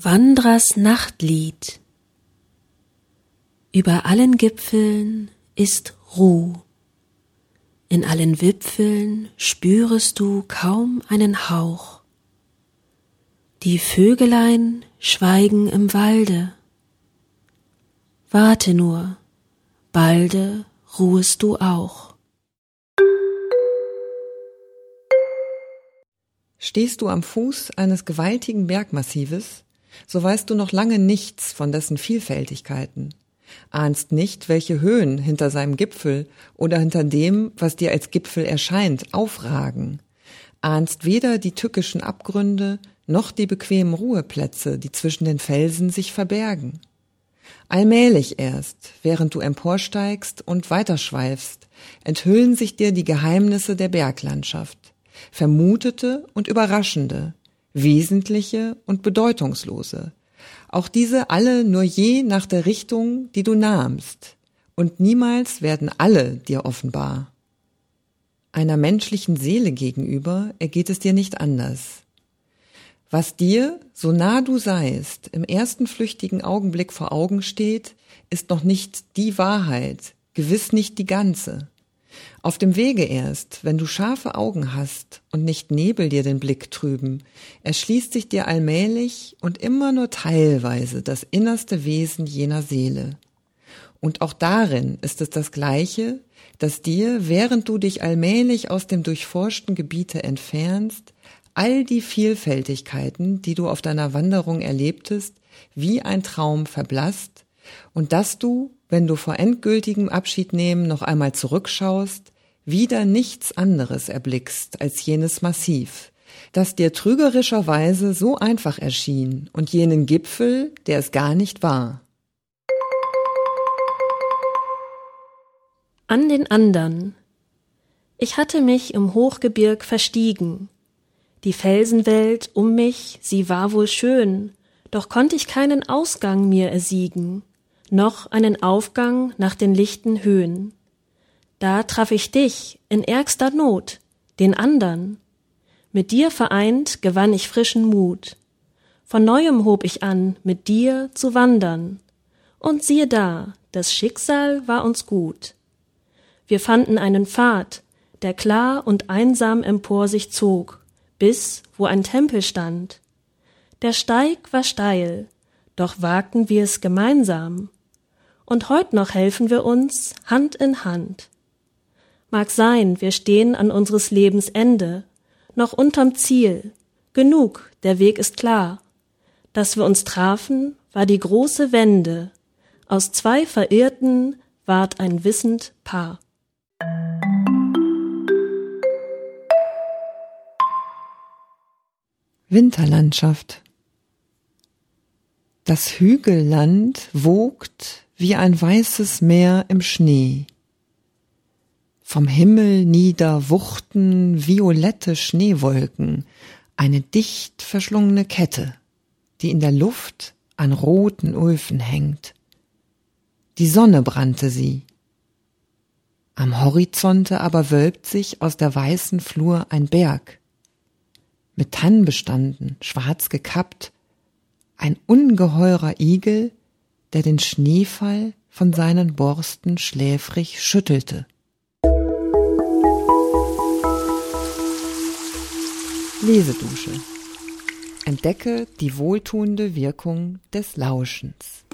Wandrers Nachtlied Über allen Gipfeln ist Ruh, in allen Wipfeln spürest du kaum einen Hauch. Die Vögelein schweigen im Walde, warte nur, balde ruhest du auch. Stehst du am Fuß eines gewaltigen Bergmassives, so weißt du noch lange nichts von dessen Vielfältigkeiten, ahnst nicht, welche Höhen hinter seinem Gipfel oder hinter dem, was dir als Gipfel erscheint, aufragen, ahnst weder die tückischen Abgründe noch die bequemen Ruheplätze, die zwischen den Felsen sich verbergen. Allmählich erst, während du emporsteigst und weiterschweifst, enthüllen sich dir die Geheimnisse der Berglandschaft. Vermutete und überraschende, wesentliche und bedeutungslose, auch diese alle nur je nach der Richtung, die du nahmst, und niemals werden alle dir offenbar. Einer menschlichen Seele gegenüber ergeht es dir nicht anders. Was dir, so nah du seist, im ersten flüchtigen Augenblick vor Augen steht, ist noch nicht die Wahrheit, gewiss nicht die ganze. Auf dem Wege erst, wenn du scharfe Augen hast und nicht Nebel dir den Blick trüben, erschließt sich dir allmählich und immer nur teilweise das innerste Wesen jener Seele. Und auch darin ist es das Gleiche, dass dir, während du dich allmählich aus dem durchforschten Gebiete entfernst, all die Vielfältigkeiten, die du auf deiner Wanderung erlebtest, wie ein Traum verblasst und dass du, wenn du vor endgültigem Abschiednehmen noch einmal zurückschaust, wieder nichts anderes erblickst als jenes Massiv, das dir trügerischerweise so einfach erschien und jenen Gipfel, der es gar nicht war. An den andern. Ich hatte mich im Hochgebirg verstiegen. Die Felsenwelt um mich, sie war wohl schön, doch konnt ich keinen Ausgang mir ersiegen noch einen Aufgang nach den lichten Höhen. Da traf ich dich in ärgster Not, den andern. Mit dir vereint gewann ich frischen Mut. Von neuem hob ich an, mit dir zu wandern. Und siehe da, das Schicksal war uns gut. Wir fanden einen Pfad, der klar und einsam empor sich zog, bis wo ein Tempel stand. Der Steig war steil, doch wagten wir es gemeinsam und heut noch helfen wir uns Hand in Hand. Mag sein, wir stehen an unseres Lebens Ende, noch unterm Ziel. Genug, der Weg ist klar. Dass wir uns trafen, war die große Wende. Aus zwei Verirrten ward ein wissend Paar. Winterlandschaft. Das Hügelland wogt wie ein weißes Meer im Schnee. Vom Himmel nieder wuchten violette Schneewolken, eine dicht verschlungene Kette, die in der Luft an roten Öfen hängt. Die Sonne brannte sie. Am Horizonte aber wölbt sich aus der weißen Flur ein Berg, mit Tannen bestanden, schwarz gekappt, ein ungeheurer Igel, der den Schneefall von seinen Borsten schläfrig schüttelte. Lesedusche. Entdecke die wohltuende Wirkung des Lauschens.